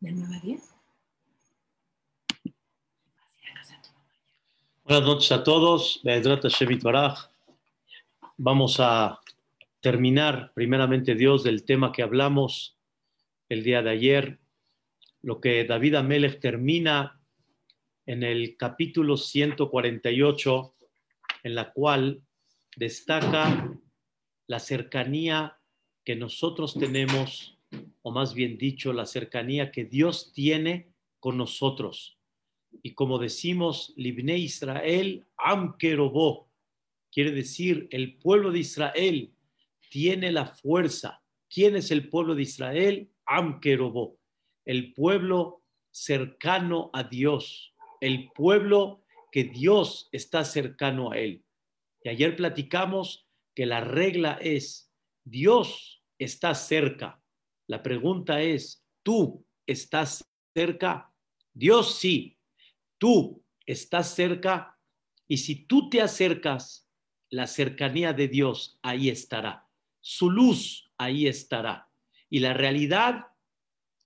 ¿De 9 a 10? Buenas noches a todos. Vamos a terminar, primeramente Dios, del tema que hablamos el día de ayer, lo que David Amelech termina en el capítulo 148, en la cual destaca la cercanía que nosotros tenemos, o más bien dicho, la cercanía que Dios tiene con nosotros. Y como decimos, Libne Israel, Am Kerobó, quiere decir, el pueblo de Israel tiene la fuerza. ¿Quién es el pueblo de Israel? Am Kerobó, el pueblo cercano a Dios, el pueblo que Dios está cercano a él. Y ayer platicamos que la regla es, Dios está cerca. La pregunta es, ¿tú estás cerca? Dios sí, tú estás cerca. Y si tú te acercas, la cercanía de Dios ahí estará. Su luz ahí estará. Y la realidad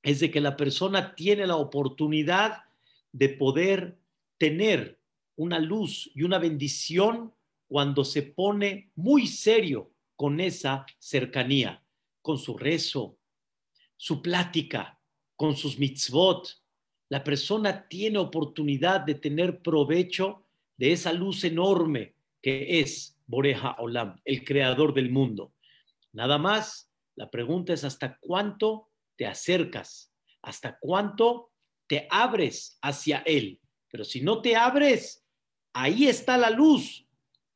es de que la persona tiene la oportunidad de poder tener una luz y una bendición cuando se pone muy serio con esa cercanía, con su rezo, su plática, con sus mitzvot. La persona tiene oportunidad de tener provecho de esa luz enorme que es Boreja Olam, el creador del mundo. Nada más, la pregunta es hasta cuánto te acercas, hasta cuánto te abres hacia él. Pero si no te abres, ahí está la luz,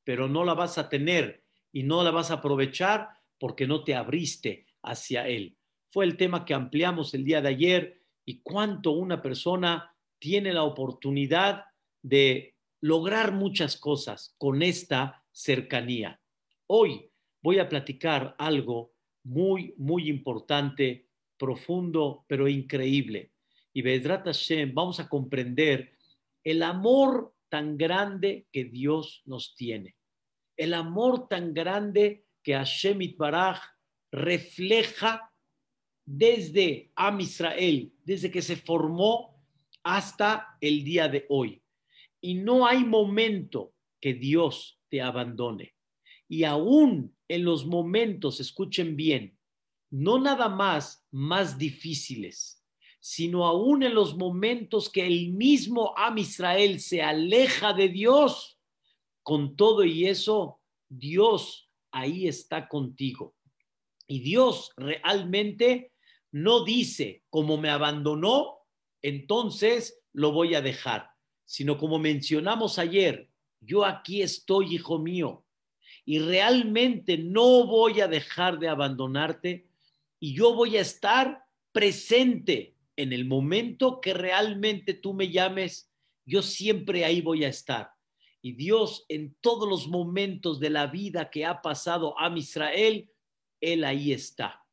pero no la vas a tener y no la vas a aprovechar porque no te abriste hacia él. Fue el tema que ampliamos el día de ayer y cuánto una persona tiene la oportunidad de lograr muchas cosas con esta cercanía. Hoy voy a platicar algo muy, muy importante, profundo, pero increíble. Y Bedrat Hashem, vamos a comprender el amor tan grande que Dios nos tiene. El amor tan grande que Hashem Itbaraj refleja desde Am Israel, desde que se formó hasta el día de hoy. Y no hay momento que Dios te abandone. Y aún en los momentos, escuchen bien, no nada más más difíciles, sino aún en los momentos que el mismo Am Israel se aleja de Dios, con todo y eso, Dios ahí está contigo. Y Dios realmente no dice, como me abandonó, entonces lo voy a dejar, sino como mencionamos ayer, yo aquí estoy, hijo mío, y realmente no voy a dejar de abandonarte y yo voy a estar presente en el momento que realmente tú me llames, yo siempre ahí voy a estar. Y Dios en todos los momentos de la vida que ha pasado a Israel, Él ahí está.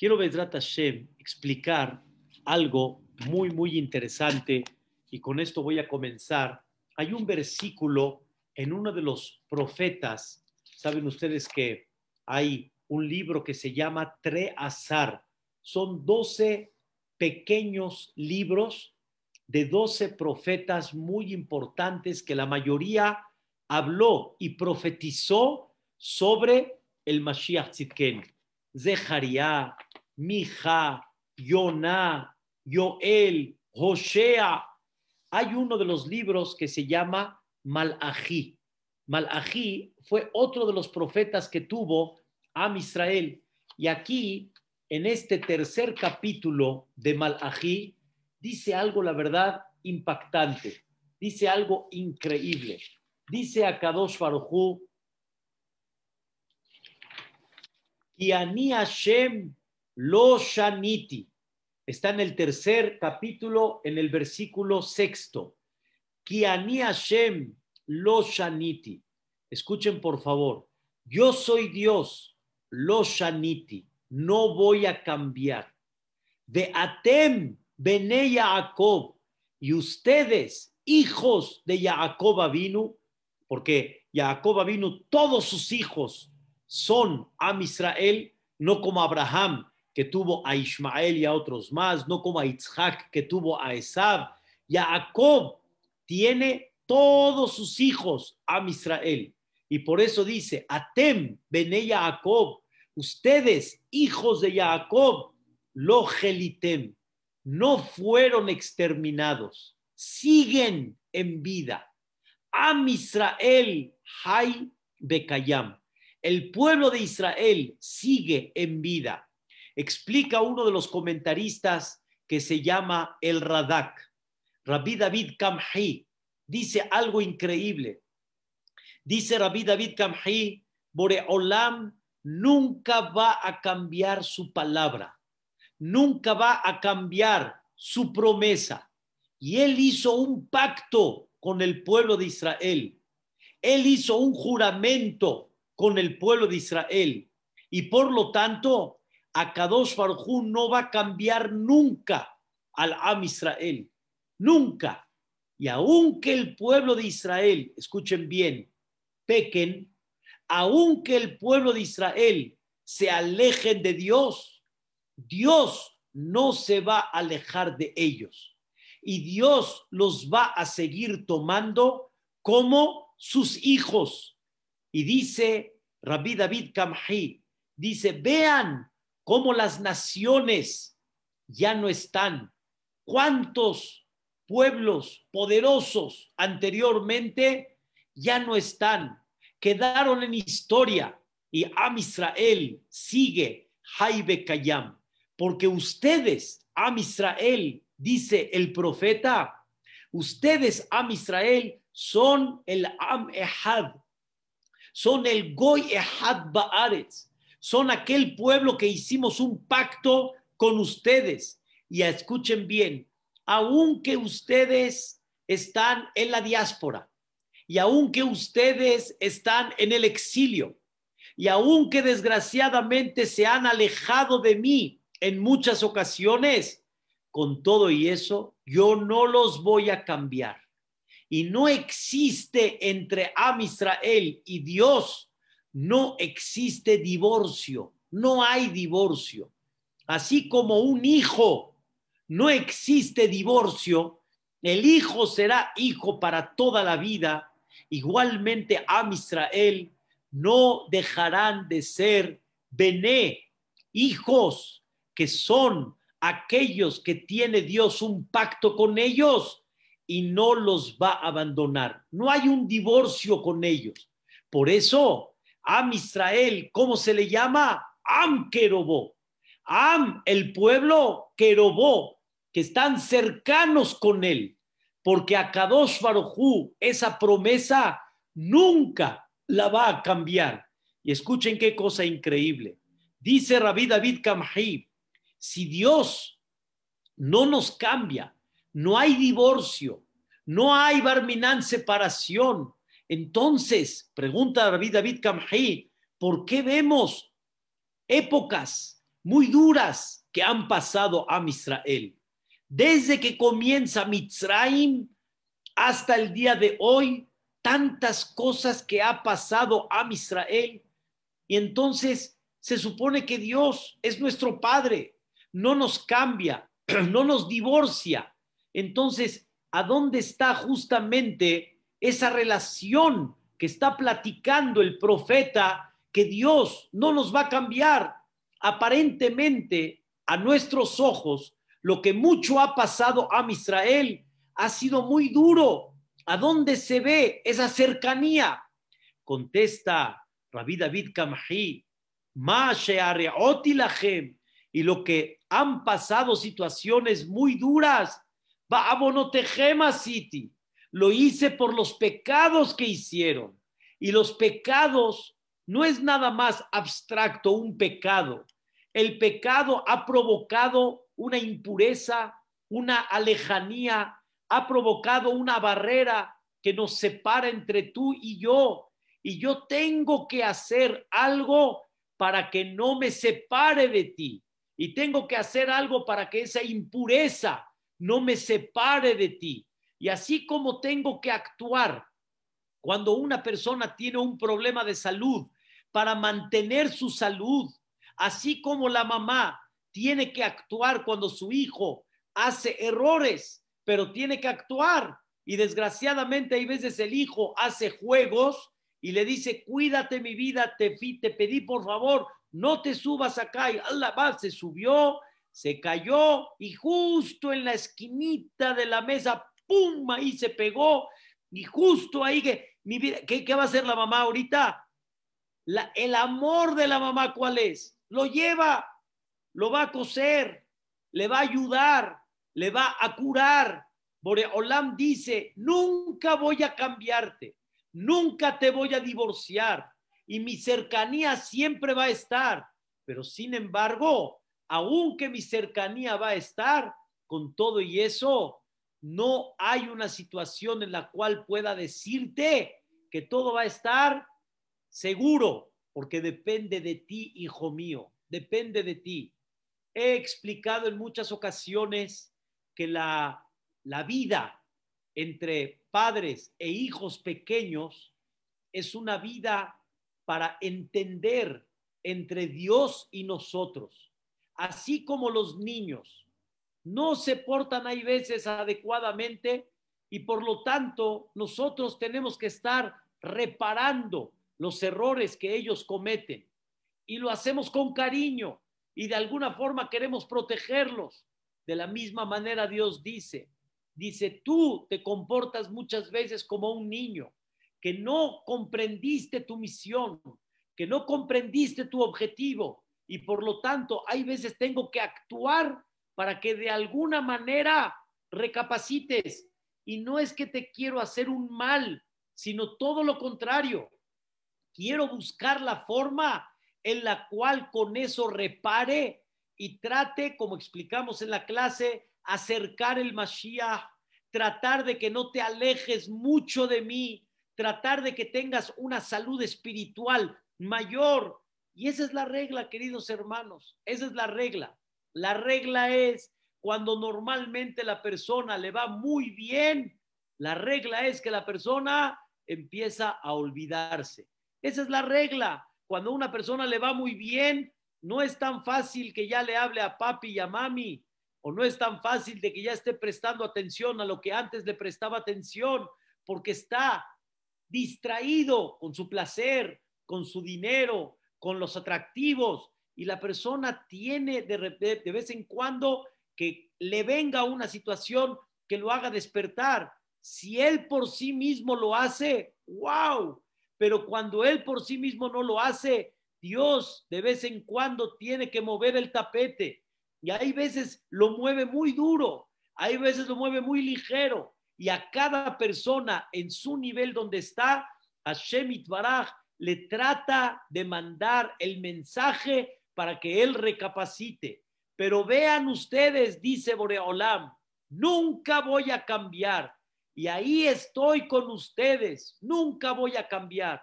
Quiero, Bedrat Hashem, explicar algo muy, muy interesante y con esto voy a comenzar. Hay un versículo en uno de los profetas, saben ustedes que hay un libro que se llama Tre Azar, son doce pequeños libros de doce profetas muy importantes que la mayoría habló y profetizó sobre el Mashiach Tzidken. Zeharia, Mija, Yonah, Yoel, Hosea. Hay uno de los libros que se llama Malají. Malají fue otro de los profetas que tuvo a Israel. Y aquí en este tercer capítulo de Malají, dice algo, la verdad, impactante, dice algo increíble. Dice a Kadosh Kiani Hashem lo shaniti. Está en el tercer capítulo, en el versículo sexto. Kiani Hashem lo shaniti. Escuchen por favor. Yo soy Dios, lo shaniti no voy a cambiar. De Atem, Bene Jacob, y ustedes, hijos de Jacob vino, porque Jacob vino, todos sus hijos son a Israel, no como Abraham, que tuvo a Ismael y a otros más, no como a Isaac, que tuvo a Esab. Jacob tiene todos sus hijos a Israel. Y por eso dice, Atem, Bene Jacob, ustedes, hijos de Jacob, lo gelitem, no fueron exterminados, siguen en vida. Am Israel, Hay Bekayam. El pueblo de Israel sigue en vida. Explica uno de los comentaristas que se llama el Radak. Rabbi David Kamhi dice algo increíble. Dice Rabbi David Kamhi, Boreolam nunca va a cambiar su palabra, nunca va a cambiar su promesa. Y él hizo un pacto con el pueblo de Israel. Él hizo un juramento con el pueblo de Israel. Y por lo tanto, Akadosh Baruj no va a cambiar nunca al Am Israel. Nunca. Y aunque el pueblo de Israel, escuchen bien, pequen, aunque el pueblo de Israel se alejen de Dios, Dios no se va a alejar de ellos. Y Dios los va a seguir tomando como sus hijos. Y dice Rabbi David Kamhi, dice, vean cómo las naciones ya no están. ¿Cuántos pueblos poderosos anteriormente ya no están? Quedaron en historia y Am Israel sigue Jaibe Kayam, porque ustedes, Am Israel, dice el profeta, ustedes, Am Israel, son el Am Ehad, son el Goy Ehad Baaretz, son aquel pueblo que hicimos un pacto con ustedes. Y escuchen bien, aunque ustedes están en la diáspora y aunque ustedes están en el exilio y aunque desgraciadamente se han alejado de mí en muchas ocasiones, con todo y eso, yo no los voy a cambiar y no existe entre Am Israel y Dios, no existe divorcio, no hay divorcio. Así como un hijo no existe divorcio, el hijo será hijo para toda la vida, igualmente Am Israel no dejarán de ser Bené, hijos que son aquellos que tiene Dios un pacto con ellos y no los va a abandonar. No hay un divorcio con ellos. Por eso, Am Israel, ¿cómo se le llama? Am Querobó. Am, el pueblo Querobó, que están cercanos con él. Porque a Kadosh Barujú, esa promesa nunca la va a cambiar. Y escuchen qué cosa increíble. Dice Rabbi David Kamhi, si Dios no nos cambia, no hay divorcio, no hay barminán separación. Entonces, pregunta David David Kamhi, ¿por qué vemos épocas muy duras que han pasado a Israel? Desde que comienza Mitzrayim hasta el día de hoy, tantas cosas que ha pasado a Israel. Y entonces se supone que Dios es nuestro Padre, no nos cambia, no nos divorcia, entonces, ¿a dónde está justamente esa relación que está platicando el profeta que Dios no nos va a cambiar? Aparentemente, a nuestros ojos, lo que mucho ha pasado a Israel ha sido muy duro. ¿A dónde se ve esa cercanía? Contesta Rabbi David Kamhi, y lo que han pasado situaciones muy duras City. Lo hice por los pecados que hicieron. Y los pecados no es nada más abstracto, un pecado. El pecado ha provocado una impureza, una alejanía, ha provocado una barrera que nos separa entre tú y yo. Y yo tengo que hacer algo para que no me separe de ti. Y tengo que hacer algo para que esa impureza no me separe de ti. Y así como tengo que actuar cuando una persona tiene un problema de salud para mantener su salud, así como la mamá tiene que actuar cuando su hijo hace errores, pero tiene que actuar. Y desgraciadamente hay veces el hijo hace juegos y le dice, cuídate mi vida, te, te pedí por favor, no te subas acá. Y Allah se subió, se cayó y justo en la esquinita de la mesa, ¡pum! Ahí se pegó y justo ahí que, mi vida, ¿qué, va a hacer la mamá ahorita? El amor de la mamá, ¿cuál es? Lo lleva, lo va a coser, le va a ayudar, le va a curar. Boreolam dice, nunca voy a cambiarte, nunca te voy a divorciar y mi cercanía siempre va a estar. Pero sin embargo, aunque mi cercanía va a estar, con todo y eso, no hay una situación en la cual pueda decirte que todo va a estar seguro, porque depende de ti, hijo mío, depende de ti. He explicado en muchas ocasiones que la, la vida entre padres e hijos pequeños es una vida para entender entre Dios y nosotros, así como los niños no se portan hay veces adecuadamente y por lo tanto nosotros tenemos que estar reparando los errores que ellos cometen y lo hacemos con cariño y de alguna forma queremos protegerlos. De la misma manera Dios dice, dice, tú te comportas muchas veces como un niño que no comprendiste tu misión, que no comprendiste tu objetivo y por lo tanto hay veces tengo que actuar para que de alguna manera recapacites. Y no es que te quiero hacer un mal, sino todo lo contrario. Quiero buscar la forma en la cual con eso repare y trate, como explicamos en la clase, acercar el Mashiach, tratar de que no te alejes mucho de mí, tratar de que tengas una salud espiritual mayor. Y esa es la regla, queridos hermanos, esa es la regla. La regla es cuando normalmente la persona le va muy bien, la regla es que la persona empieza a olvidarse. Esa es la regla. Cuando una persona le va muy bien, no es tan fácil que ya le hable a papi y a mami, o no es tan fácil de que ya esté prestando atención a lo que antes le prestaba atención, porque está distraído con su placer, con su dinero, con los atractivos, y la persona tiene de, de vez en cuando que le venga una situación que lo haga despertar. Si él por sí mismo lo hace, wow, pero cuando él por sí mismo no lo hace, Dios de vez en cuando tiene que mover el tapete. Y hay veces lo mueve muy duro, hay veces lo mueve muy ligero. Y a cada persona en su nivel donde está, Hashem Baraj le trata de mandar el mensaje para que él recapacite. Pero vean ustedes, dice Boreolam, nunca voy a cambiar. Y ahí estoy con ustedes, nunca voy a cambiar.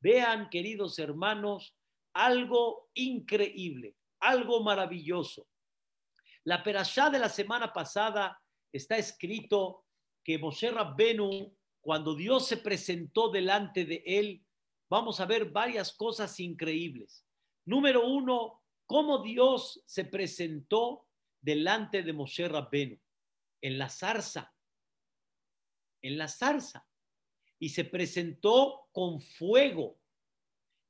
Vean, queridos hermanos, algo increíble, algo maravilloso. La perashá de la semana pasada está escrito que Moshe Rabbenu, cuando Dios se presentó delante de él, vamos a ver varias cosas increíbles. Número uno, cómo Dios se presentó delante de Moshe Rabbenu en la zarza, en la zarza, y se presentó con fuego,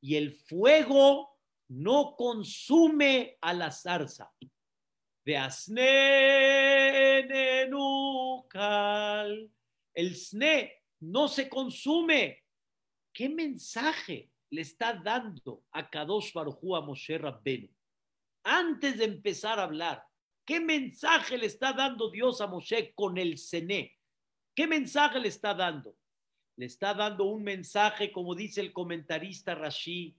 y el fuego no consume a la zarza. De el sne no se consume. ¿Qué mensaje? Le está dando a Kadosh Baruj a Moshe Rabbenu? Antes de empezar a hablar, ¿qué mensaje le está dando Dios a Moshe con el Sené? ¿Qué mensaje le está dando? Le está dando un mensaje, como dice el comentarista Rashi,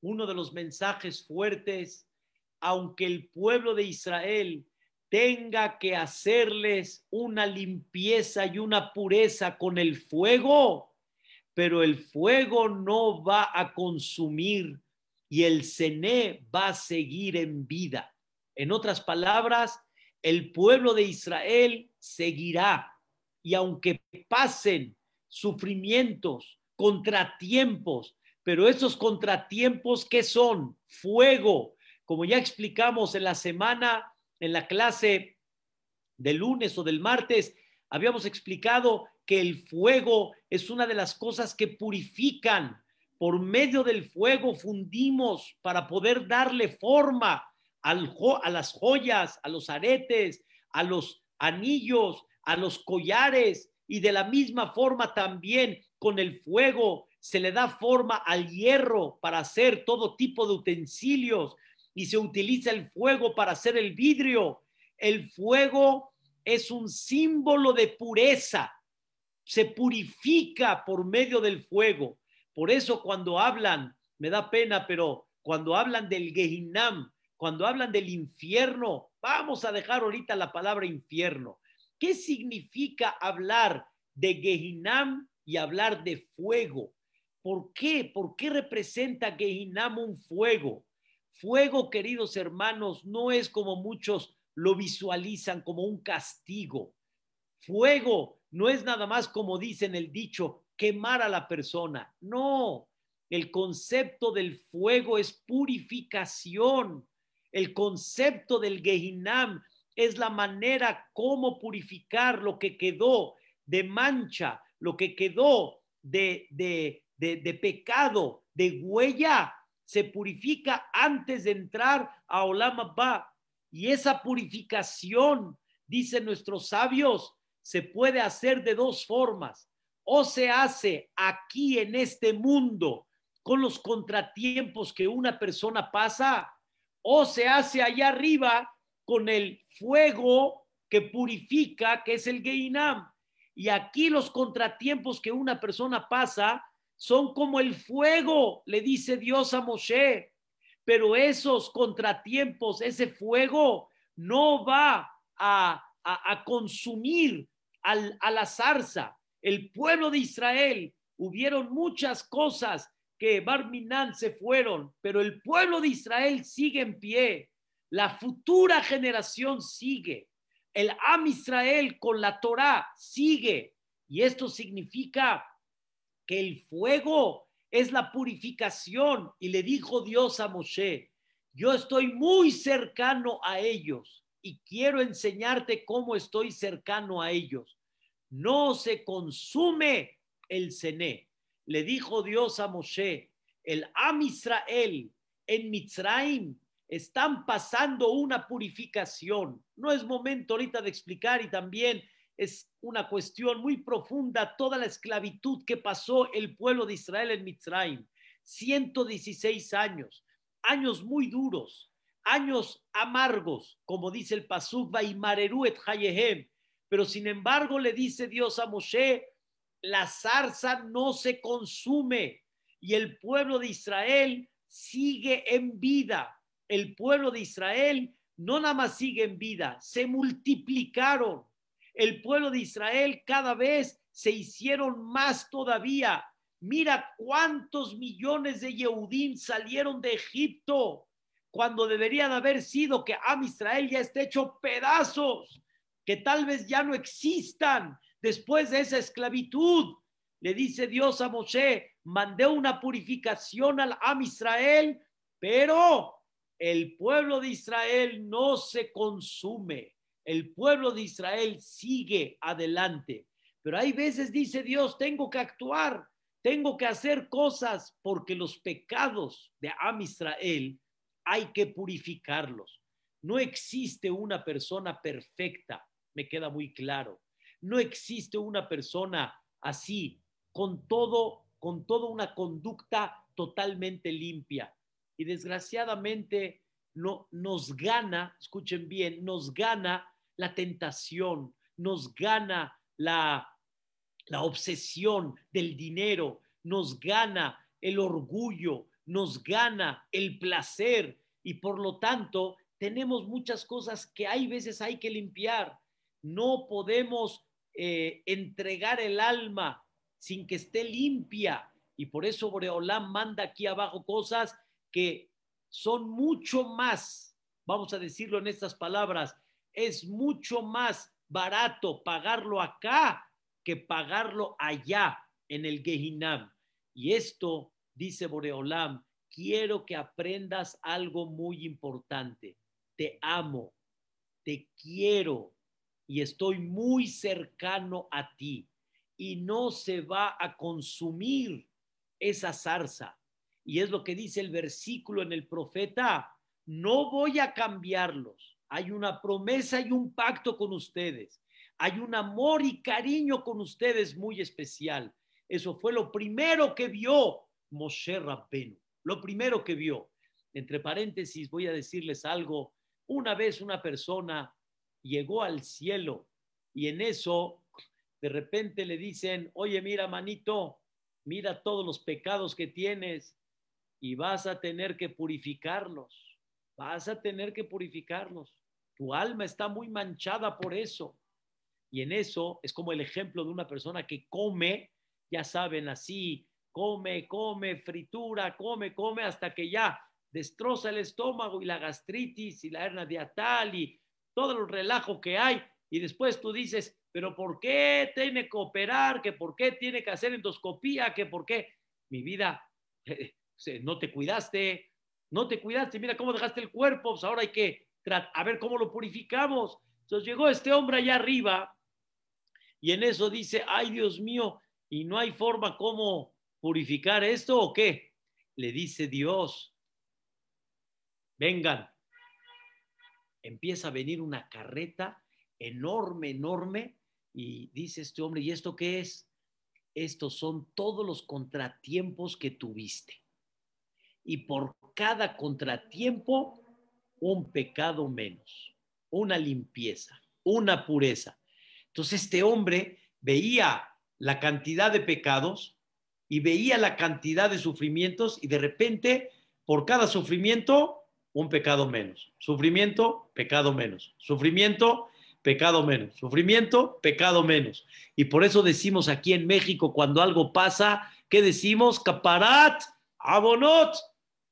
uno de los mensajes fuertes, aunque el pueblo de Israel tenga que hacerles una limpieza y una pureza con el fuego, pero el fuego no va a consumir y el Cené va a seguir en vida. En otras palabras, el pueblo de Israel seguirá y aunque pasen sufrimientos, contratiempos, pero esos contratiempos, ¿qué son? Fuego, Como ya explicamos en la semana, en la clase del lunes o del martes, habíamos explicado que el fuego es una de las cosas que purifican. Por medio del fuego fundimos para poder darle forma al, a las joyas, a los aretes, a los anillos, a los collares y de la misma forma también con el fuego se le da forma al hierro para hacer todo tipo de utensilios y se utiliza el fuego para hacer el vidrio. El fuego es un símbolo de pureza, se purifica por medio del fuego. Por eso cuando hablan, me da pena, pero cuando hablan del Gehinam, cuando hablan del infierno, vamos a dejar ahorita la palabra infierno. ¿Qué significa hablar de Gehinam y hablar de fuego? ¿Por qué? ¿Por qué representa Gehinam un fuego? Fuego, queridos hermanos, no es como muchos lo visualizan como un castigo. Fuego no es nada más como dicen el dicho, quemar a la persona. No, el concepto del fuego es purificación. El concepto del Gehinam es la manera como purificar lo que quedó de mancha, lo que quedó de, de, de, pecado, de huella, se purifica antes de entrar a Olam Abba. Y esa purificación, dicen nuestros sabios, se puede hacer de dos formas. O se hace aquí en este mundo con los contratiempos que una persona pasa, o se hace allá arriba con el fuego que purifica, que es el Geinam. Y aquí los contratiempos que una persona pasa son como el fuego, le dice Dios a Moshe pero esos contratiempos, ese fuego no va a, consumir a la zarza. El pueblo de Israel, hubieron muchas cosas que Barminan se fueron, pero el pueblo de Israel sigue en pie. La futura generación sigue. El Am Israel con la Torah sigue. Y esto significa que el fuego es la purificación. Y le dijo Dios a Moshe, yo estoy muy cercano a ellos y quiero enseñarte cómo estoy cercano a ellos. No se consume el cené. Le dijo Dios a Moshe, el Am Israel en Mitzraim están pasando una purificación. No es momento ahorita de explicar y también es una cuestión muy profunda toda la esclavitud que pasó el pueblo de Israel en Mitzrayim. 116 años, años muy duros, años amargos, como dice el Pasuk, et Hayehem. Pero sin embargo le dice Dios a Moshe, la zarza no se consume y el pueblo de Israel sigue en vida. El pueblo de Israel no nada más sigue en vida, se multiplicaron el pueblo de Israel cada vez se hicieron más todavía. Mira cuántos millones de Yehudim salieron de Egipto cuando debería de haber sido que Am Israel ya esté hecho pedazos, que tal vez ya no existan después de esa esclavitud. Le dice Dios a Moshe, mandé una purificación al Am Israel, pero el pueblo de Israel no se consume el pueblo de Israel sigue adelante. Pero hay veces dice Dios, tengo que actuar, tengo que hacer cosas porque los pecados de Am Israel hay que purificarlos. No existe una persona perfecta, me queda muy claro. No existe una persona así, con todo, con toda una conducta totalmente limpia. Y desgraciadamente no, nos gana, escuchen bien, nos gana la tentación, nos gana la, la obsesión del dinero, nos gana el orgullo, nos gana el placer y por lo tanto tenemos muchas cosas que hay veces hay que limpiar. No podemos eh, entregar el alma sin que esté limpia y por eso Boreolán manda aquí abajo cosas que son mucho más, vamos a decirlo en estas palabras, es mucho más barato pagarlo acá que pagarlo allá en el Gehinam. Y esto, dice Boreolam, quiero que aprendas algo muy importante. Te amo, te quiero y estoy muy cercano a ti y no se va a consumir esa zarza. Y es lo que dice el versículo en el profeta, no voy a cambiarlos. Hay una promesa y un pacto con ustedes. Hay un amor y cariño con ustedes muy especial. Eso fue lo primero que vio Moshe Rabbenu. Lo primero que vio. Entre paréntesis, voy a decirles algo. Una vez una persona llegó al cielo y en eso de repente le dicen, oye, mira, manito, mira todos los pecados que tienes y vas a tener que purificarlos. Vas a tener que purificarlos. Tu alma está muy manchada por eso. Y en eso es como el ejemplo de una persona que come, ya saben, así, come, come, fritura, come, come, hasta que ya destroza el estómago y la gastritis y la hernia diatal y todo el relajo que hay. Y después tú dices, pero ¿por qué tiene que operar? ¿Que por qué tiene que hacer endoscopía? ¿Que por qué? Mi vida, no te cuidaste, no te cuidaste, mira cómo dejaste el cuerpo, pues ahora hay que a ver cómo lo purificamos. Entonces llegó este hombre allá arriba y en eso dice, ay Dios mío, y no hay forma cómo purificar esto o qué. Le dice Dios, vengan. Empieza a venir una carreta enorme, enorme, y dice este hombre, ¿y esto qué es? Estos son todos los contratiempos que tuviste. Y por cada contratiempo, un pecado menos, una limpieza, una pureza. Entonces este hombre veía la cantidad de pecados y veía la cantidad de sufrimientos y de repente por cada sufrimiento un pecado menos. Sufrimiento, pecado menos. Sufrimiento, pecado menos. Sufrimiento, pecado menos. Y por eso decimos aquí en México cuando algo pasa, ¿qué decimos? Caparat, abonot,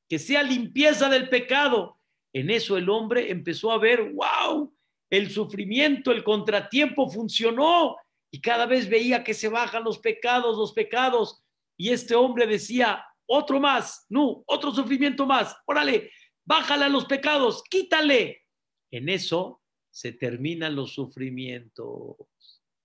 que sea limpieza del pecado. En eso el hombre empezó a ver, wow, el sufrimiento, el contratiempo funcionó y cada vez veía que se bajan los pecados, los pecados. Y este hombre decía, otro más, no, otro sufrimiento más, órale, bájale a los pecados, quítale. En eso se terminan los sufrimientos,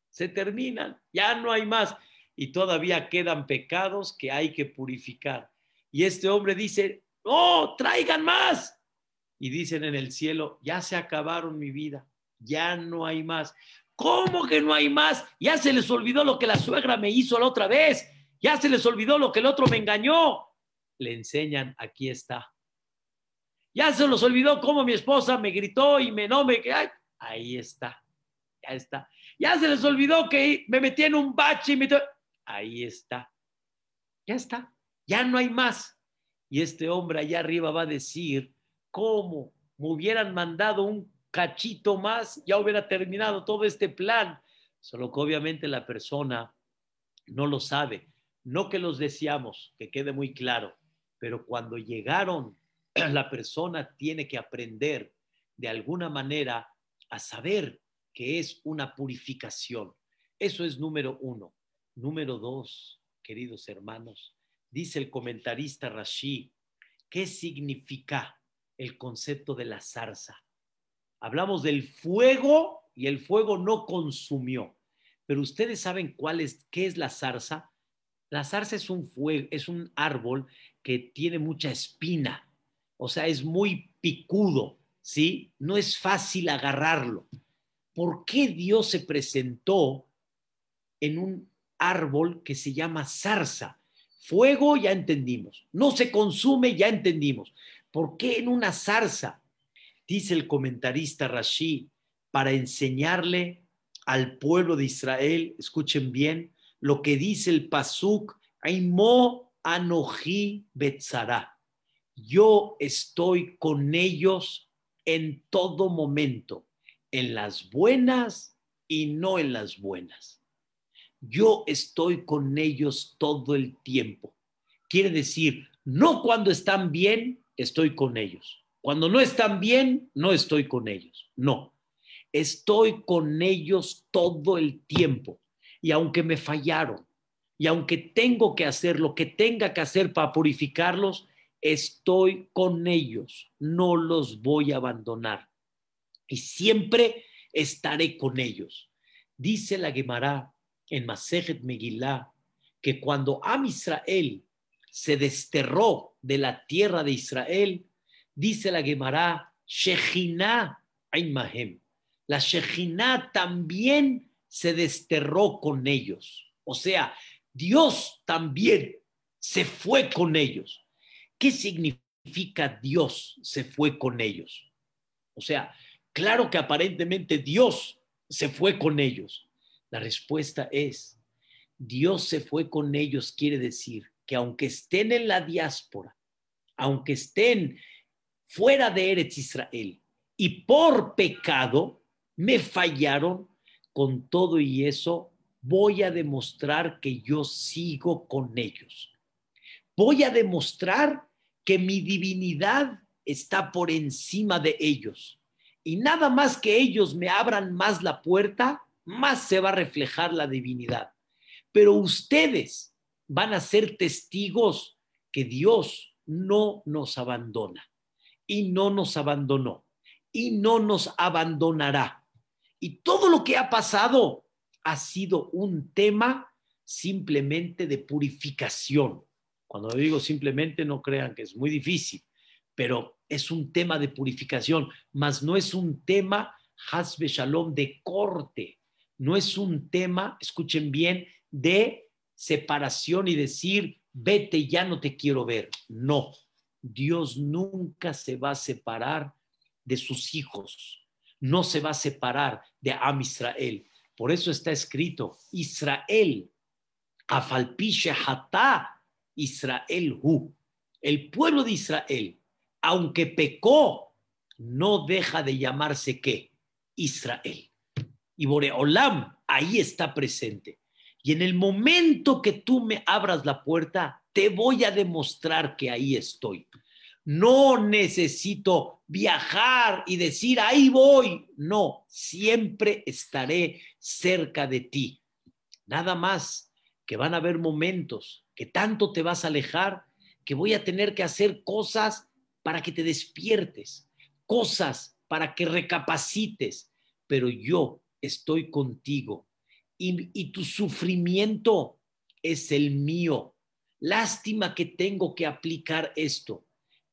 se terminan, ya no hay más. Y todavía quedan pecados que hay que purificar. Y este hombre dice, no, traigan más. Y dicen en el cielo, ya se acabaron mi vida ya no hay más. ¿Cómo que no hay más? Ya se les olvidó lo que la suegra me hizo la otra vez. Ya se les olvidó lo que el otro me engañó. Le enseñan, aquí está. Ya se les olvidó cómo mi esposa me gritó y me no me... ahí está. Ya está. Ya se les olvidó que me metí en un bache y me... Ahí está. Ya está. Ya no hay más. Y este hombre allá arriba va a decir, ¿cómo me hubieran mandado un cachito más, ya hubiera terminado todo este plan. Solo que obviamente la persona no lo sabe. No que los deseamos, que quede muy claro, pero cuando llegaron, la persona tiene que aprender de alguna manera a saber que es una purificación. Eso es número uno. Número dos, queridos hermanos, dice el comentarista Rashi, ¿qué significa el concepto de la zarza? Hablamos del fuego y el fuego no consumió. Pero ustedes saben cuál es, qué es la zarza. La zarza es un fuego, es un árbol que tiene mucha espina, o sea, es muy picudo, ¿sí? No es fácil agarrarlo. ¿Por qué Dios se presentó en un árbol que se llama zarza? Fuego ya entendimos, no se consume ya entendimos. ¿Por qué en una zarza? dice el comentarista Rashi, para enseñarle al pueblo de Israel, escuchen bien, lo que dice el Pasuk, Aimo Anoji Betzara. Yo estoy con ellos en todo momento, en las buenas y no en las buenas. Yo estoy con ellos todo el tiempo. Quiere decir, no cuando están bien, estoy con ellos. Cuando no están bien, no estoy con ellos. No, estoy con ellos todo el tiempo. Y aunque me fallaron, y aunque tengo que hacer lo que tenga que hacer para purificarlos, estoy con ellos, no los voy a abandonar y siempre estaré con ellos. Dice la Gemara en Masejet Megillah que cuando Am Israel se desterró de la tierra de Israel, dice la Gemara, Shejina Mahem. La Shejina también se desterró con ellos. O sea, Dios también se fue con ellos. ¿Qué significa Dios se fue con ellos? O sea, claro que aparentemente Dios se fue con ellos. La respuesta es, Dios se fue con ellos quiere decir que aunque estén en la diáspora, aunque estén fuera de Eretz Israel y por pecado me fallaron, con todo y eso voy a demostrar que yo sigo con ellos. Voy a demostrar que mi divinidad está por encima de ellos. Y nada más que ellos me abran más la puerta, más se va a reflejar la divinidad. Pero ustedes van a ser testigos que Dios no nos abandona y no nos abandonó y no nos abandonará. Y todo lo que ha pasado ha sido un tema simplemente de purificación. Cuando digo simplemente, no crean que es muy difícil, pero es un tema de purificación, mas no es un tema, hasbe shalom, de corte. No es un tema, escuchen bien, de separación y decir, vete, ya no te quiero ver. No, Dios nunca se va a separar de sus hijos, no se va a separar de Am Israel. Por eso está escrito, Israel, afalpishe hatá, Israel hu. El pueblo de Israel, aunque pecó, no deja de llamarse qué? Israel. Y Boreolam ahí está presente. Y en el momento que tú me abras la puerta, te voy a demostrar que ahí estoy. No necesito viajar y decir, ahí voy. No, siempre estaré cerca de ti. Nada más que van a haber momentos que tanto te vas a alejar que voy a tener que hacer cosas para que te despiertes, cosas para que recapacites, pero yo estoy contigo y, tu sufrimiento es el mío. Lástima que tengo que aplicar esto,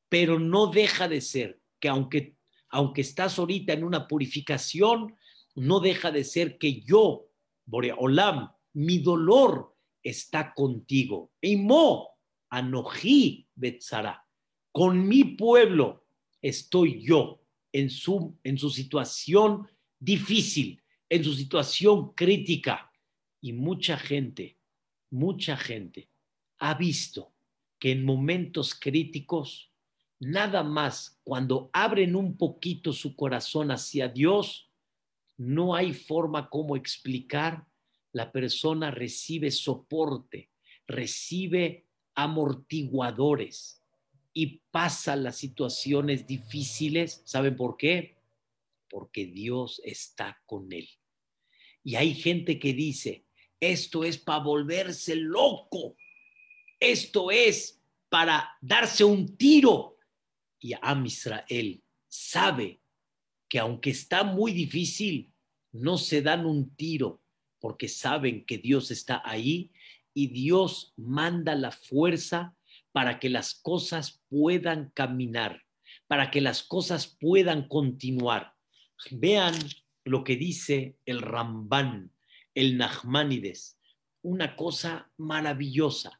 pero no deja de ser que aunque, aunque estás ahorita en una purificación, no deja de ser que yo, Boreolam, mi dolor está contigo. Imo, Anoji Betzara, con mi pueblo estoy yo en su, en su situación difícil, en su situación crítica. Y mucha gente, mucha gente ha visto que en momentos críticos, nada más cuando abren un poquito su corazón hacia Dios, no hay forma como explicar, la persona recibe soporte, recibe amortiguadores y pasa las situaciones difíciles. ¿Saben por qué? porque Dios está con él. Y hay gente que dice, esto es para volverse loco, esto es para darse un tiro. Y Am Israel sabe que aunque está muy difícil, no se dan un tiro porque saben que Dios está ahí y Dios manda la fuerza para que las cosas puedan caminar, para que las cosas puedan continuar. Vean lo que dice el Rambán, el Nachmanides, una cosa maravillosa.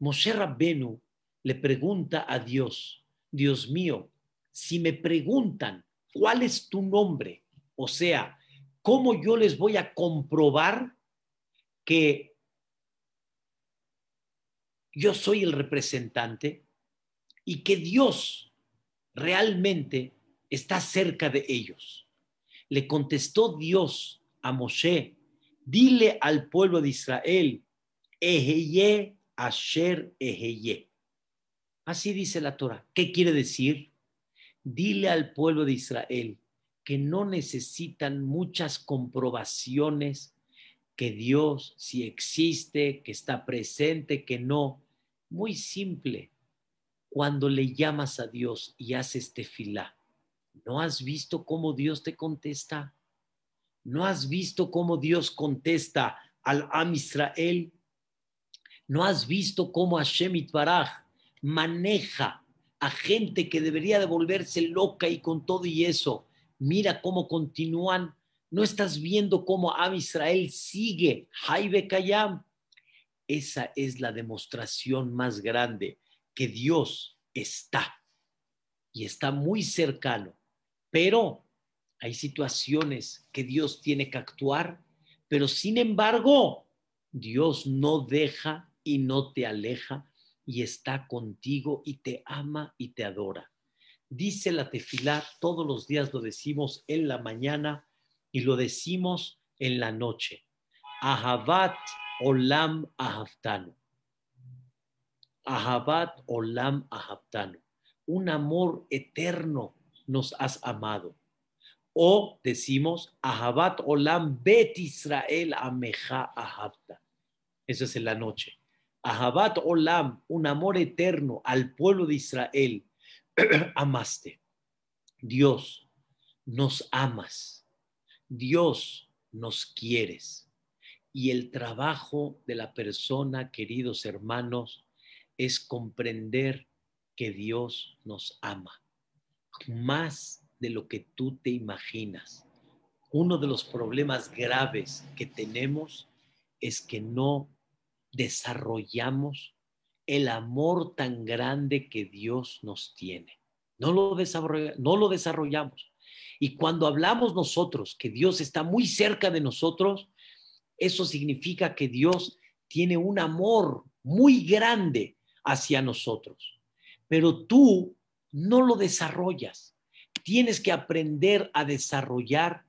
Moshe Rabbenu le pregunta a Dios, Dios mío, si me preguntan cuál es tu nombre, o sea, ¿cómo yo les voy a comprobar que yo soy el representante y que Dios realmente está cerca de ellos? le contestó Dios a Moshe, dile al pueblo de Israel, Eheye Asher Eheye. Así dice la Torah. ¿Qué quiere decir? Dile al pueblo de Israel que no necesitan muchas comprobaciones que Dios si existe, que está presente, que no. Muy simple. cuando le llamas a Dios y haces tefilá, ¿no has visto cómo Dios te contesta? ¿No has visto cómo Dios contesta al Am Israel? ¿No has visto cómo Hashem Itbaraj maneja a gente que debería de volverse loca y con todo y eso? Mira cómo continúan. ¿No estás viendo cómo Am Israel sigue? Jaibe Kayam. Esa es la demostración más grande que Dios está y está muy cercano. Pero hay situaciones que Dios tiene que actuar, pero sin embargo, Dios no deja y no te aleja y está contigo y te ama y te adora. Dice la tefilá, todos los días lo decimos en la mañana y lo decimos en la noche. Ahabat Olam Ahaftanu. Ahabat Olam Ahaftanu. Un amor eterno nos has amado. O decimos Ahabat Olam Bet Israel Ameja Ahabta. Eso es en la noche. Ahabat Olam, un amor eterno al pueblo de Israel. Amaste. Dios, nos amas. Dios, nos quieres y el trabajo de la persona, queridos hermanos, es comprender que Dios nos ama más de lo que tú te imaginas. Uno de los problemas graves que tenemos es que no desarrollamos el amor tan grande que Dios nos tiene. No lo, no lo desarrollamos. Y cuando hablamos nosotros que Dios está muy cerca de nosotros, eso significa que Dios tiene un amor muy grande hacia nosotros. Pero tú no lo desarrollas. Tienes que aprender a desarrollar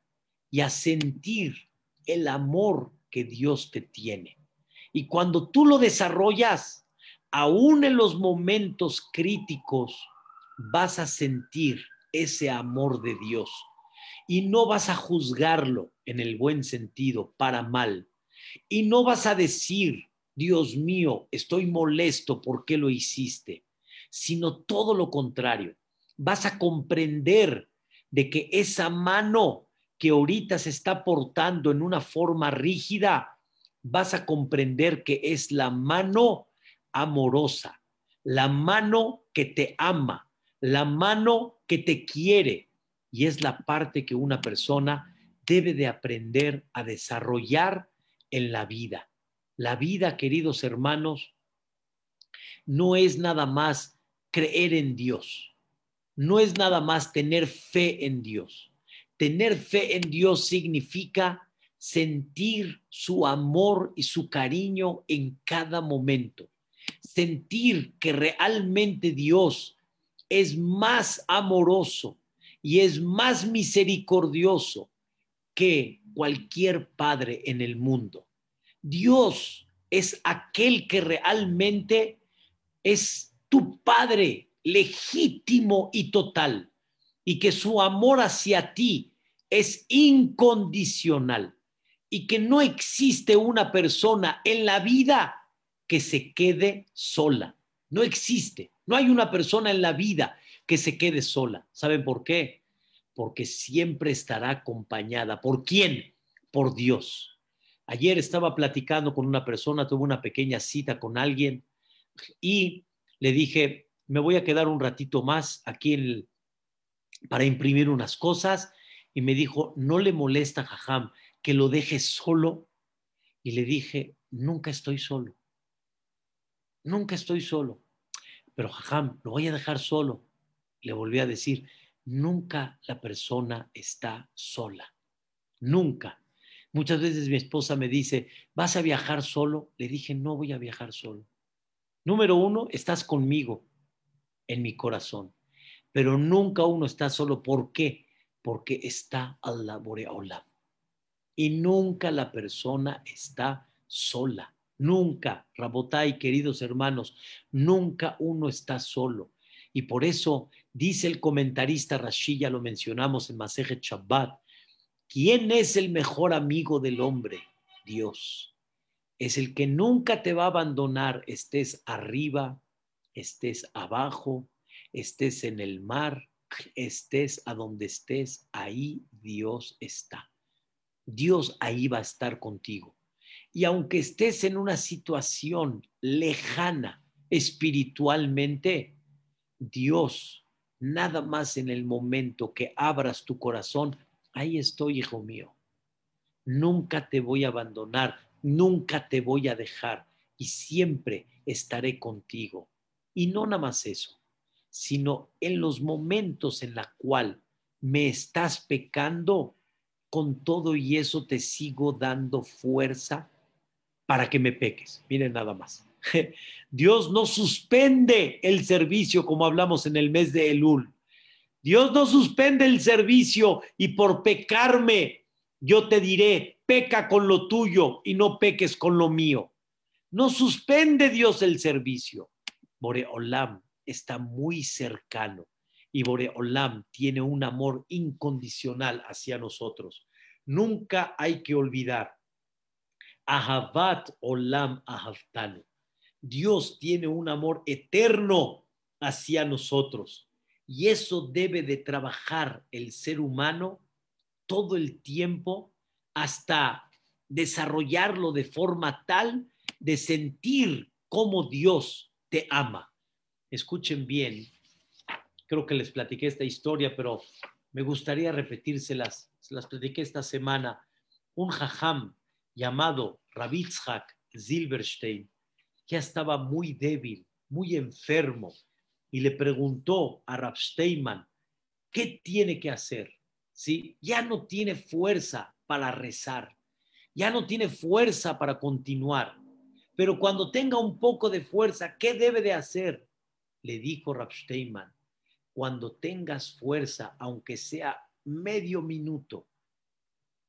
y a sentir el amor que Dios te tiene. Y cuando tú lo desarrollas, aún en los momentos críticos, vas a sentir ese amor de Dios y no vas a juzgarlo en el buen sentido para mal. Y no vas a decir, Dios mío, estoy molesto, ¿por qué lo hiciste? Sino todo lo contrario. Vas a comprender de que esa mano que ahorita se está portando en una forma rígida, vas a comprender que es la mano amorosa, la mano que te ama, la mano que te quiere, y es la parte que una persona debe de aprender a desarrollar en la vida. La vida, queridos hermanos, no es nada más creer en Dios, no es nada más tener fe en Dios. Tener fe en Dios significa sentir su amor y su cariño en cada momento. Sentir que realmente Dios es más amoroso, y es más misericordioso que cualquier padre en el mundo. Dios es aquel que realmente es tu padre legítimo y total y que su amor hacia ti es incondicional y que no existe una persona en la vida que se quede sola. No existe. No hay una persona en la vida que se quede sola. ¿Saben por qué? Porque siempre estará acompañada. ¿Por quién? Por Dios. Ayer estaba platicando con una persona, tuve una pequeña cita con alguien y le dije, me voy a quedar un ratito más aquí para imprimir unas cosas. Y me dijo, ¿no le molesta, Jajam, que lo deje solo? Y le dije, nunca estoy solo. Nunca estoy solo. Pero, Jajam, lo voy a dejar solo le volví a decir, nunca la persona está sola, nunca. Muchas veces mi esposa me dice, ¿vas a viajar solo? Le dije, no voy a viajar solo. Número uno, estás conmigo en mi corazón, pero nunca uno está solo. ¿Por qué? Porque está al laboreola. Y nunca la persona está sola. Nunca, Rabotay, queridos hermanos, nunca uno está solo. Y por eso dice el comentarista Rashi, ya lo mencionamos en Masejet Shabbat, ¿quién es el mejor amigo del hombre? Dios. Es el que nunca te va a abandonar, estés arriba estés abajo, estés en el mar, estés a donde estés, ahí Dios está. Dios ahí va a estar contigo. Y aunque estés en una situación lejana espiritualmente, Dios, nada más en el momento que abras tu corazón, ahí estoy, hijo mío. Nunca te voy a abandonar, nunca te voy a dejar y siempre estaré contigo. Y no nada más eso, sino en los momentos en la cual me estás pecando, con todo y eso te sigo dando fuerza para que me peques. Miren nada más. Dios no suspende el servicio como hablamos en el mes de Elul. Dios no suspende el servicio y por pecarme yo te diré, peca con lo tuyo y no peques con lo mío. No suspende Dios el servicio. Boreolam está muy cercano y Boreolam tiene un amor incondicional hacia nosotros. Nunca hay que olvidar Ahavat Olam Ahavtanu. Dios tiene un amor eterno hacia nosotros y eso debe de trabajar el ser humano todo el tiempo hasta desarrollarlo de forma tal de sentir cómo Dios te ama. Escuchen bien, creo que les platiqué esta historia, pero me gustaría repetírselas. Se las platiqué esta semana. Un jajam llamado Rabitzhak Silberstein ya estaba muy débil, muy enfermo, y le preguntó a Rab ¿qué tiene que hacer? ¿Sí? Ya no tiene fuerza para rezar, ya no tiene fuerza para continuar, pero cuando tenga un poco de fuerza, ¿qué debe de hacer? Le dijo Rab cuando tengas fuerza, aunque sea medio minuto,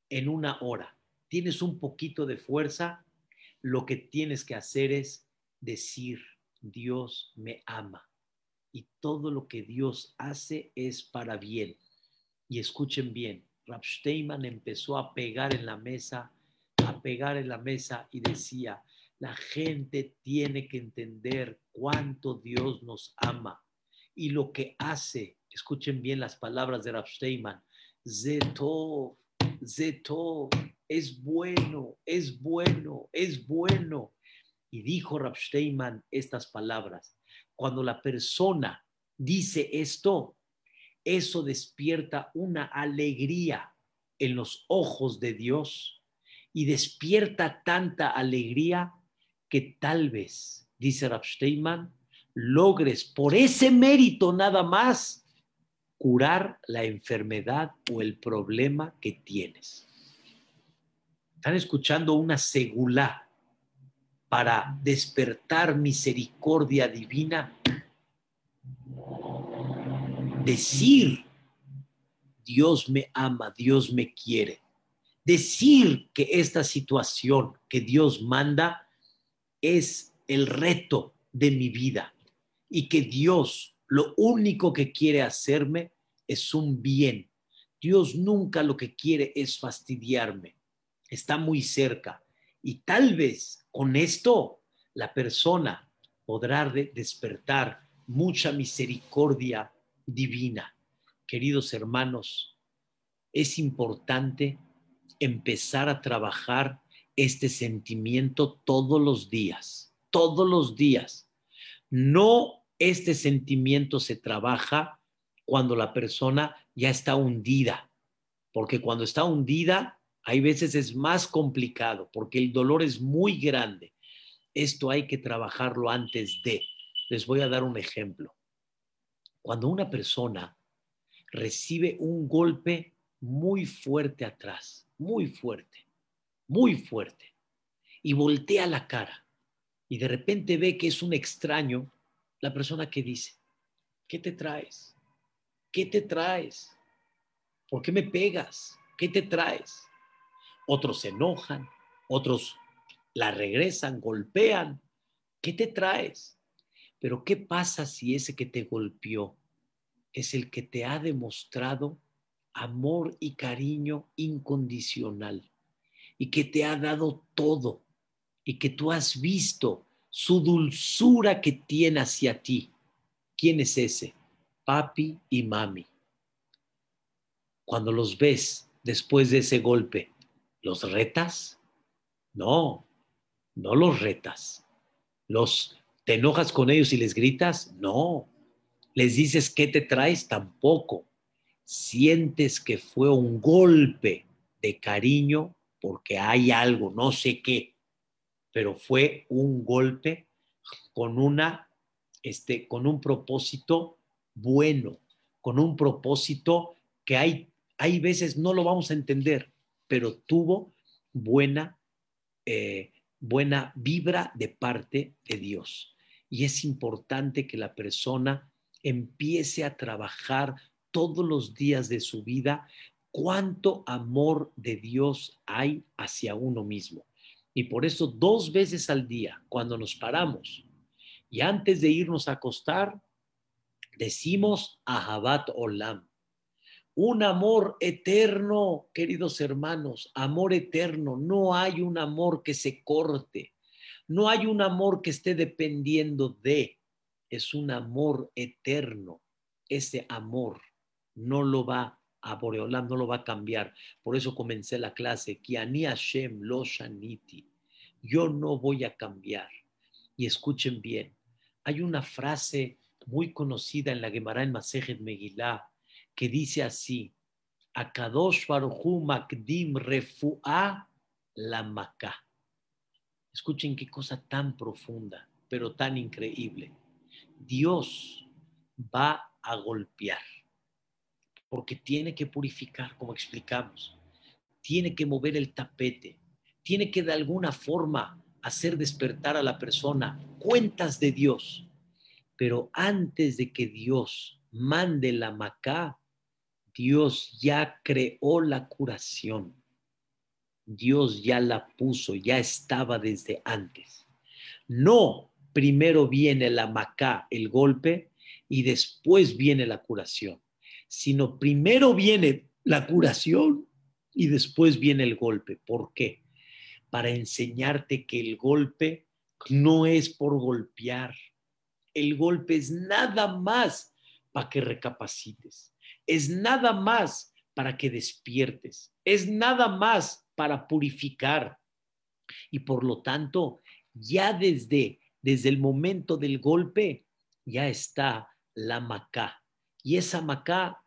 en una hora, tienes un poquito de fuerza, lo que tienes que hacer es decir, Dios me ama y todo lo que Dios hace es para bien. Y escuchen bien, Rab empezó a pegar en la mesa, a pegar en la mesa y decía, la gente tiene que entender cuánto Dios nos ama y lo que hace. Escuchen bien las palabras de Rab Zeto, Zeto, es bueno, es bueno, es bueno. Y dijo Rab estas palabras. Cuando la persona dice esto, eso despierta una alegría en los ojos de Dios y despierta tanta alegría que tal vez, dice Rab logres por ese mérito nada más curar la enfermedad o el problema que tienes. Están escuchando una segula para despertar misericordia divina, decir, Dios me ama, Dios me quiere, decir que esta situación que Dios manda es el reto de mi vida y que Dios lo único que quiere hacerme es un bien. Dios nunca lo que quiere es fastidiarme. Está muy cerca. Y tal vez con esto la persona podrá despertar mucha misericordia divina. Queridos hermanos, es importante empezar a trabajar este sentimiento todos los días, todos los días. No este sentimiento se trabaja cuando la persona ya está hundida, porque cuando está hundida hay veces es más complicado porque el dolor es muy grande. Esto hay que trabajarlo antes de. Les voy a dar un ejemplo. Cuando una persona recibe un golpe muy fuerte atrás, muy fuerte, muy fuerte, y voltea la cara y de repente ve que es un extraño, la persona que dice, ¿qué te traes? ¿Qué te traes? ¿Por qué me pegas? ¿Qué te traes? otros se enojan, otros la regresan, golpean. ¿Qué te traes? Pero ¿qué pasa si ese que te golpeó es el que te ha demostrado amor y cariño incondicional y que te ha dado todo y que tú has visto su dulzura que tiene hacia ti. ¿Quién es ese? Papi y mami. Cuando los ves después de ese golpe, ¿los retas? No, no los retas. ¿Los te enojas con ellos y les gritas? No. ¿Les dices qué te traes? Tampoco. Sientes que fue un golpe de cariño porque hay algo, no sé qué, pero fue un golpe con una este con un propósito bueno, con un propósito que hay hay veces no lo vamos a entender, pero tuvo buena eh, buena vibra de parte de Dios. Y es importante que la persona empiece a trabajar todos los días de su vida cuánto amor de Dios hay hacia uno mismo. Y por eso dos veces al día, cuando nos paramos y antes de irnos a acostar, decimos Ahabat Olam. Un amor eterno, queridos hermanos, amor eterno. No hay un amor que se corte. No hay un amor que esté dependiendo de. Es un amor eterno. Ese amor no lo va a Boreolam no lo va a cambiar. Por eso comencé la clase, Kiani Hashem lo shaniti. Yo no voy a cambiar. Y escuchen bien, hay una frase muy conocida en la Gemara en Masejet Megillah que dice así: Akadosh Baruchu Makdim Refu'a la Maká. Escuchen qué cosa tan profunda, pero tan increíble. Dios va a golpear porque tiene que purificar, como explicamos, tiene que mover el tapete, tiene que de alguna forma hacer despertar a la persona cuentas de Dios. Pero antes de que Dios mande la macá, Dios ya creó la curación. Dios ya la puso, ya estaba desde antes. No primero viene la macá, el golpe, y después viene la curación sino primero viene la curación y después viene el golpe. ¿Por qué? Para enseñarte que el golpe no es por golpear. El golpe es nada más para que recapacites. Es nada más para que despiertes. Es nada más para purificar. Y por lo tanto, ya desde, desde el momento del golpe, ya está la macá, y esa macá,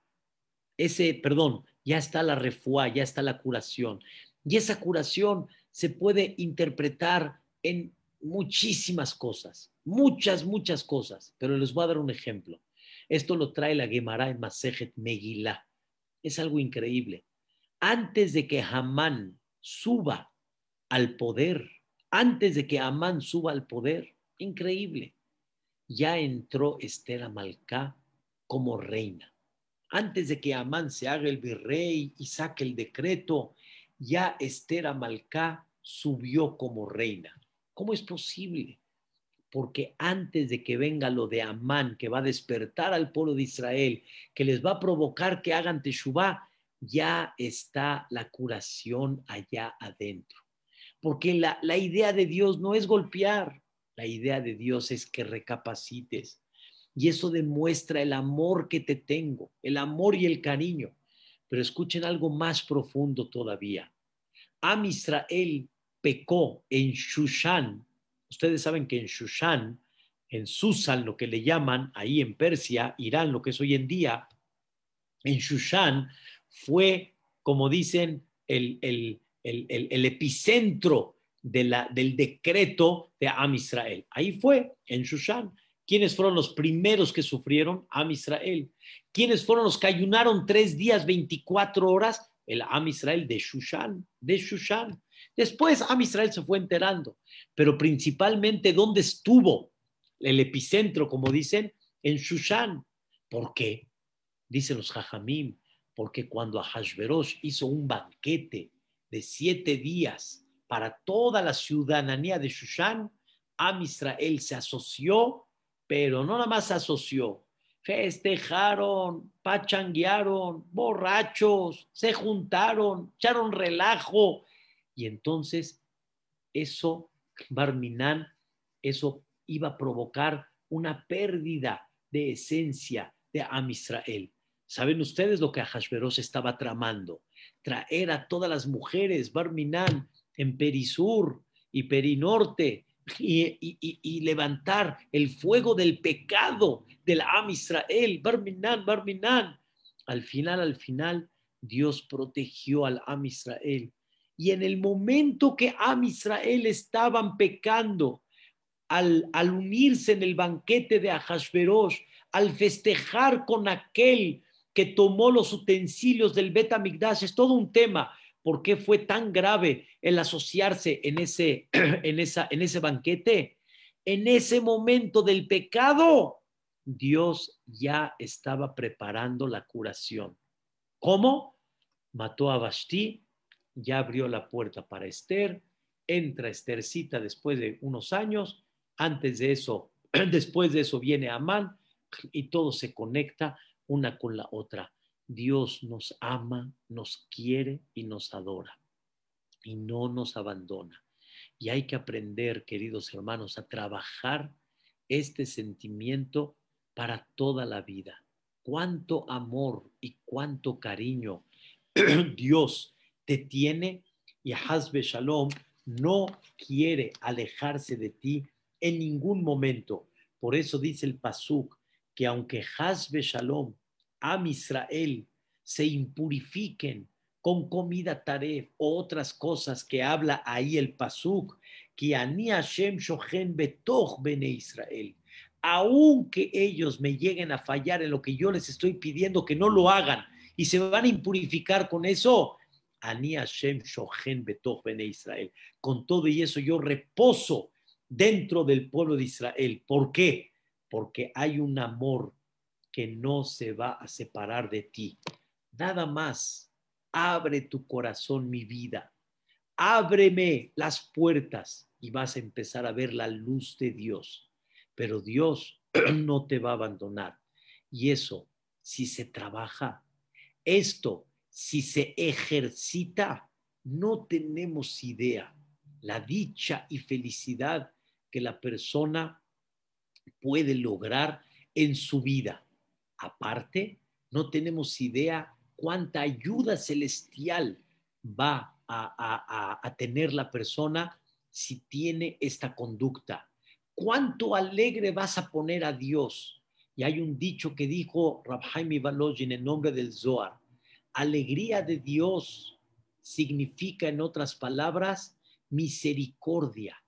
ese, perdón, ya está la refuá, ya está la curación. Y esa curación se puede interpretar en muchísimas cosas, muchas, muchas cosas, pero les voy a dar un ejemplo. Esto lo trae la Gemara en Masejet Megillah. Es algo increíble. Antes de que Hamán suba al poder, antes de que Amán suba al poder, increíble, ya entró Esther Amalcá como reina. Antes de que Amán se haga el virrey y saque el decreto, ya Esther Amalcá subió como reina. ¿Cómo es posible? Porque antes de que venga lo de Amán, que va a despertar al pueblo de Israel, que les va a provocar que hagan Teshuvah, ya está la curación allá adentro. Porque la, la idea de Dios no es golpear, la idea de Dios es que recapacites, y eso demuestra el amor que te tengo, el amor y el cariño. Pero escuchen algo más profundo todavía. Am Israel pecó en Shushan. Ustedes saben que en Shushan, en Susan, lo que le llaman ahí en Persia, Irán, lo que es hoy en día, en Shushan fue, como dicen, el, el, el, epicentro de la, del decreto de Am Israel. Ahí fue, en Shushan. ¿Quiénes fueron los primeros que sufrieron? Am Israel. ¿Quiénes fueron los que ayunaron tres días, 24 horas? El Am Israel de Shushan, de Shushan. Después Am Israel se fue enterando, pero principalmente, ¿dónde estuvo el epicentro, como dicen? En Shushan. ¿Por qué? Dicen los Jajamim, porque cuando Ahashverosh hizo un banquete de siete días para toda la ciudadanía de Shushan, Am Israel se asoció pero no nada más asoció, festejaron, pachanguearon, borrachos, se juntaron, echaron relajo. Y entonces eso, Barminán eso iba a provocar una pérdida de esencia de Am Israel. ¿Saben ustedes lo que Ahashverosh estaba tramando? Traer a todas las mujeres, Barminan, en Perisur y Perinorte, y, levantar el fuego del pecado del Am Israel, Barminan, Barminan. Al final, al final, Dios protegió al Am Israel. Y en el momento que Am Israel estaban pecando, al, unirse en el banquete de Ahashverosh, al festejar con aquel que tomó los utensilios del Bet es todo un tema. ¿Por qué fue tan grave el asociarse en ese, en, esa, en ese banquete? En ese momento del pecado, Dios ya estaba preparando la curación. ¿Cómo? Mató a Basti, ya abrió la puerta para Esther, entra Esthercita después de unos años, antes de eso, después de eso viene Amán y todo se conecta una con la otra. Dios nos ama, nos quiere y nos adora y no nos abandona. Y hay que aprender, queridos hermanos, a trabajar este sentimiento para toda la vida. Cuánto amor y cuánto cariño Dios te tiene y Hazbe Shalom no quiere alejarse de ti en ningún momento. Por eso dice el Pasuk, que aunque Hazbe Shalom, Am Israel, se impurifiquen con comida taref o otras cosas que habla ahí el Pasuk, que ani Hashem shochen betoch bene Israel, aunque ellos me lleguen a fallar en lo que yo les estoy pidiendo que no lo hagan y se van a impurificar con eso, ani Hashem shochen betoch bene Israel. Con todo y eso yo reposo dentro del pueblo de Israel. ¿Por qué? porque hay un amor que no se va a separar de ti. Nada más, abre tu corazón, mi vida. Ábreme las puertas y vas a empezar a ver la luz de Dios. Pero Dios no te va a abandonar. Y eso, si se trabaja, esto, si se ejercita, no tenemos idea la dicha y felicidad que la persona puede lograr en su vida. Aparte, no tenemos idea cuánta ayuda celestial va a, tener la persona si tiene esta conducta. ¿Cuánto alegre vas a poner a Dios? Y hay un dicho que dijo Rabhaim Baloj en nombre del Zohar. Alegría de Dios significa, en otras palabras, misericordia.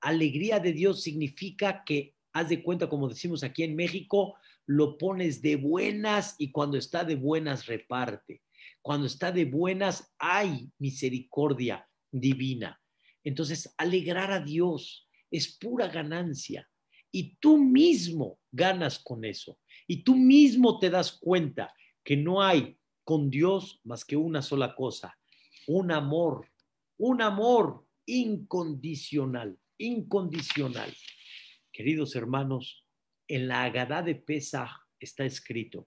alegría de Dios significa que haz de cuenta, como decimos aquí en México, lo pones de buenas y cuando está de buenas reparte. Cuando está de buenas hay misericordia divina. Entonces, alegrar a Dios es pura ganancia y tú mismo ganas con eso. Y tú mismo te das cuenta que no hay con Dios más que una sola cosa, un amor, un amor incondicional, incondicional. Queridos hermanos, en la Agadá de Pesach está escrito,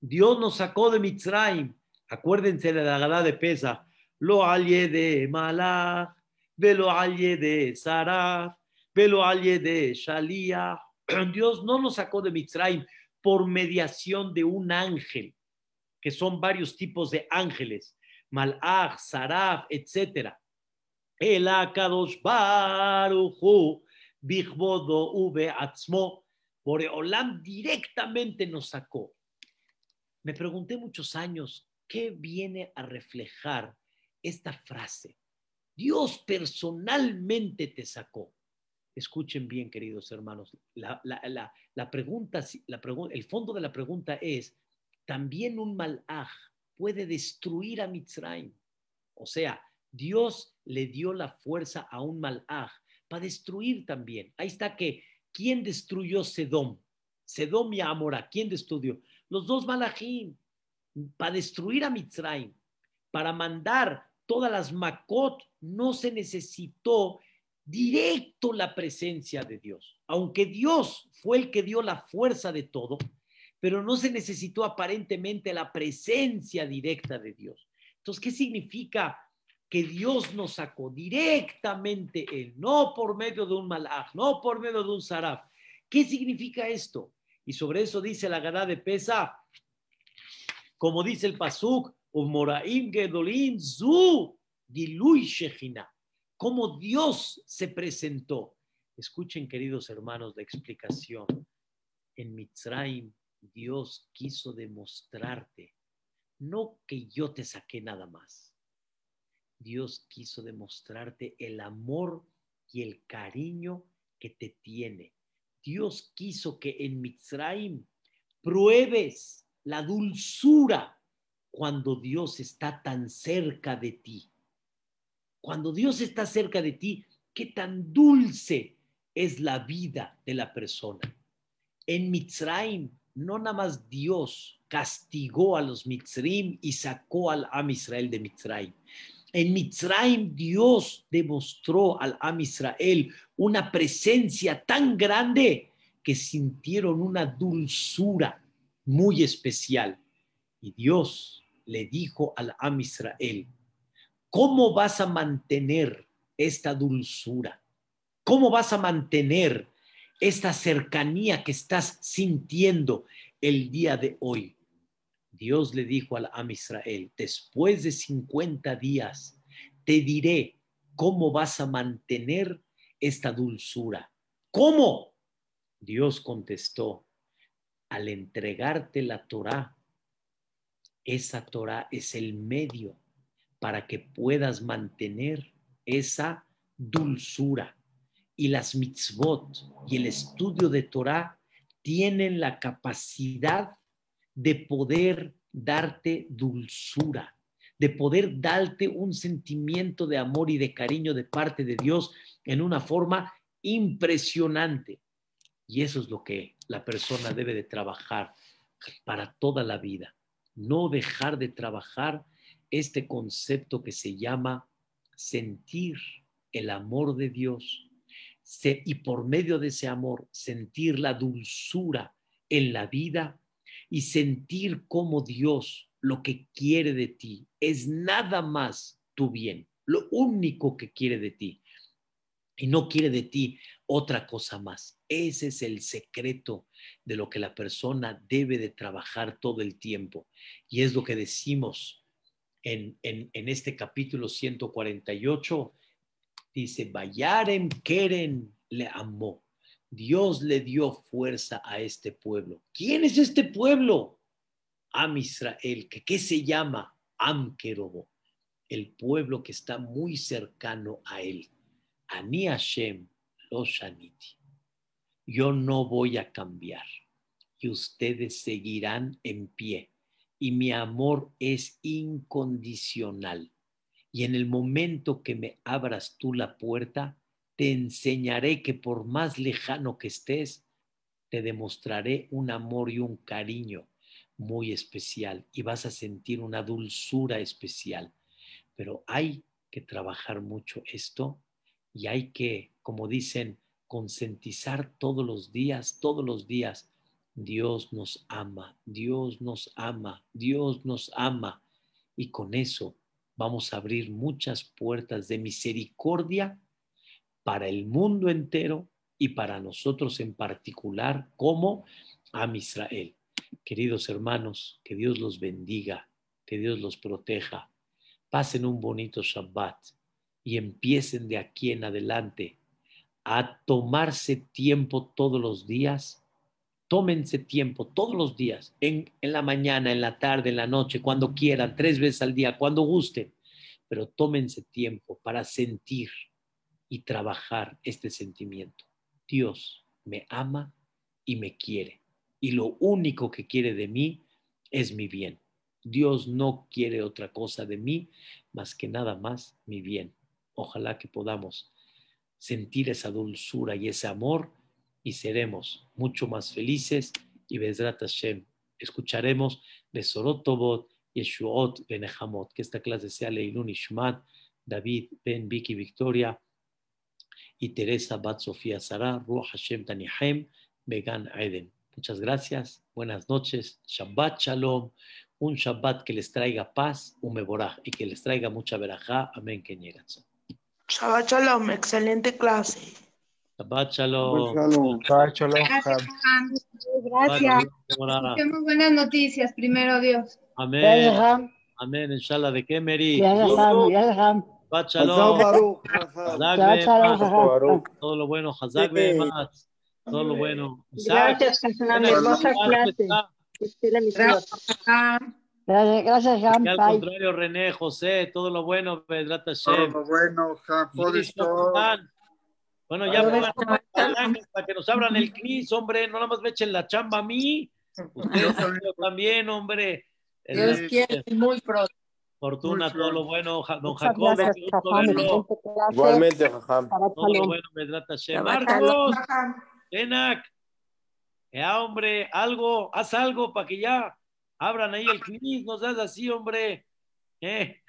Dios nos sacó de Mitzrayim. Acuérdense de la Agadá de Pesach. Lo alye de Malach, velo alye de Sarah, velo alye de Shalia. Dios no nos sacó de Mitzrayim por mediación de un ángel, que son varios tipos de ángeles, Malach, Saraf, etcétera el Akadosh Baruchu, Bigbodo V Atzmo, Boreolam directamente nos sacó. Me pregunté muchos años, ¿qué viene a reflejar esta frase? Dios personalmente te sacó. Escuchen bien, queridos hermanos. La, pregunta, la pregunta, el fondo de la pregunta es, ¿también un malaj puede destruir a Mitzrayim? O sea, Dios le dio la fuerza a un malaj para destruir también. Ahí está que, ¿quién destruyó Sedom? Sedom y Amora, ¿quién destruyó? Los dos malajim, para destruir a Mitzrayim, para mandar todas las Makot, no se necesitó directo la presencia de Dios. Aunque Dios fue el que dio la fuerza de todo, pero no se necesitó aparentemente la presencia directa de Dios. Entonces, ¿qué significa que Dios nos sacó directamente Él, no por medio de un malach, no por medio de un saraf. ¿Qué significa esto? Y sobre eso dice la gada de Pesa, como dice el Pasuk, Umoraim Gedolin Zu Gilui Shechina, cómo Dios se presentó. Escuchen, queridos hermanos, la explicación. En Mitzrayim, Dios quiso demostrarte, no que yo te saqué nada más. Dios quiso demostrarte el amor y el cariño que te tiene. Dios quiso que en Mitzrayim pruebes la dulzura cuando Dios está tan cerca de ti. Cuando Dios está cerca de ti, qué tan dulce es la vida de la persona. En Mitzrayim, no nada más Dios castigó a los Mitzrim y sacó al Am Israel de Mitzrayim. En Mitzrayim Dios demostró al Am Israel una presencia tan grande que sintieron una dulzura muy especial. Y Dios le dijo al Am Israel, ¿cómo vas a mantener esta dulzura? ¿Cómo vas a mantener esta cercanía que estás sintiendo el día de hoy? Dios le dijo al Am Israel, después de 50 días, te diré cómo vas a mantener esta dulzura. ¿Cómo? Dios contestó, al entregarte la Torah, esa Torah es el medio para que puedas mantener esa dulzura y las mitzvot y el estudio de Torah tienen la capacidad de poder darte dulzura, de poder darte un sentimiento de amor y de cariño de parte de Dios en una forma impresionante. Y eso es lo que la persona debe de trabajar para toda la vida. No dejar de trabajar este concepto que se llama sentir el amor de Dios y por medio de ese amor sentir la dulzura en la vida y sentir como Dios lo que quiere de ti es nada más tu bien, lo único que quiere de ti. Y no quiere de ti otra cosa más. Ese es el secreto de lo que la persona debe de trabajar todo el tiempo. Y es lo que decimos en, en, este capítulo 148 Dice, Bayaren Keren le amó. Dios le dio fuerza a este pueblo. ¿Quién es este pueblo? Am Israel, que ¿qué se llama? Am Kerobo, el pueblo que está muy cercano a él. Ani Hashem lo shaniti. Yo no voy a cambiar y ustedes seguirán en pie y mi amor es incondicional y en el momento que me abras tú la puerta, te enseñaré que por más lejano que estés, te demostraré un amor y un cariño muy especial y vas a sentir una dulzura especial. Pero hay que trabajar mucho esto y hay que, como dicen, concientizar todos los días, todos los días. Dios nos ama, Dios nos ama, Dios nos ama. Y con eso vamos a abrir muchas puertas de misericordia para el mundo entero y para nosotros en particular como a Israel. Queridos hermanos, que Dios los bendiga, que Dios los proteja. Pasen un bonito Shabbat y empiecen de aquí en adelante a tomarse tiempo todos los días tómense tiempo todos los días, en, la mañana, en la tarde, en la noche, cuando quieran, tres veces al día, cuando gusten, pero tómense tiempo para sentir y trabajar este sentimiento. Dios me ama y me quiere, y lo único que quiere de mí es mi bien. Dios no quiere otra cosa de mí más que nada más mi bien. Ojalá que podamos sentir esa dulzura y ese amor y seremos mucho más felices y Bezrat Hashem escucharemos Besorot Yeshuot Benehamot, que esta clase sea Leilun Ishmat, David Ben Vicky Victoria y Teresa Bat Sofía Sara, Ruach Hashem Tanihem, Began Eden. Muchas gracias, buenas noches, Shabbat Shalom, un Shabbat que les traiga paz, un mevorah, y que les traiga mucha verajá. Amén, que Shabbat Shalom, excelente clase. Shabbat Shalom. Shabbat Shalom. Gracias. Qué muy buenas noticias, primero Dios. Amén. Amén, inshallah. ¿De qué, Meri? Shabbat Shalom. Todo lo bueno. Hazak más. Todo lo bueno. Gracias, una hermosa clase. Gracias, gracias, Jam. al contrario, René, José, todo lo bueno, Pedrat. Todo lo bueno. Bueno, ya para que nos abran el CNIS, hombre, no nada más me echen la chamba a mí. Ustedes también, hombre. Dios quiere muy pronto. Fortuna, todo lo bueno, don Jacob. Igualmente, Jajam. Todo lo bueno, Pedrat Hashem. Marcos, Enak. Ya, hombre, algo, haz algo para que ya abran ahí el CNIS, no seas así, hombre. Eh.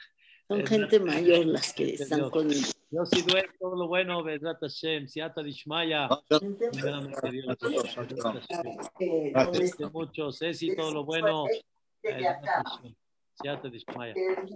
Son gente mayor las que están con Yo sí duele todo lo bueno, Bedrat Hashem, Siata Dishmaya. Mucho, Ceci, todo lo bueno. Siata Dishmaya.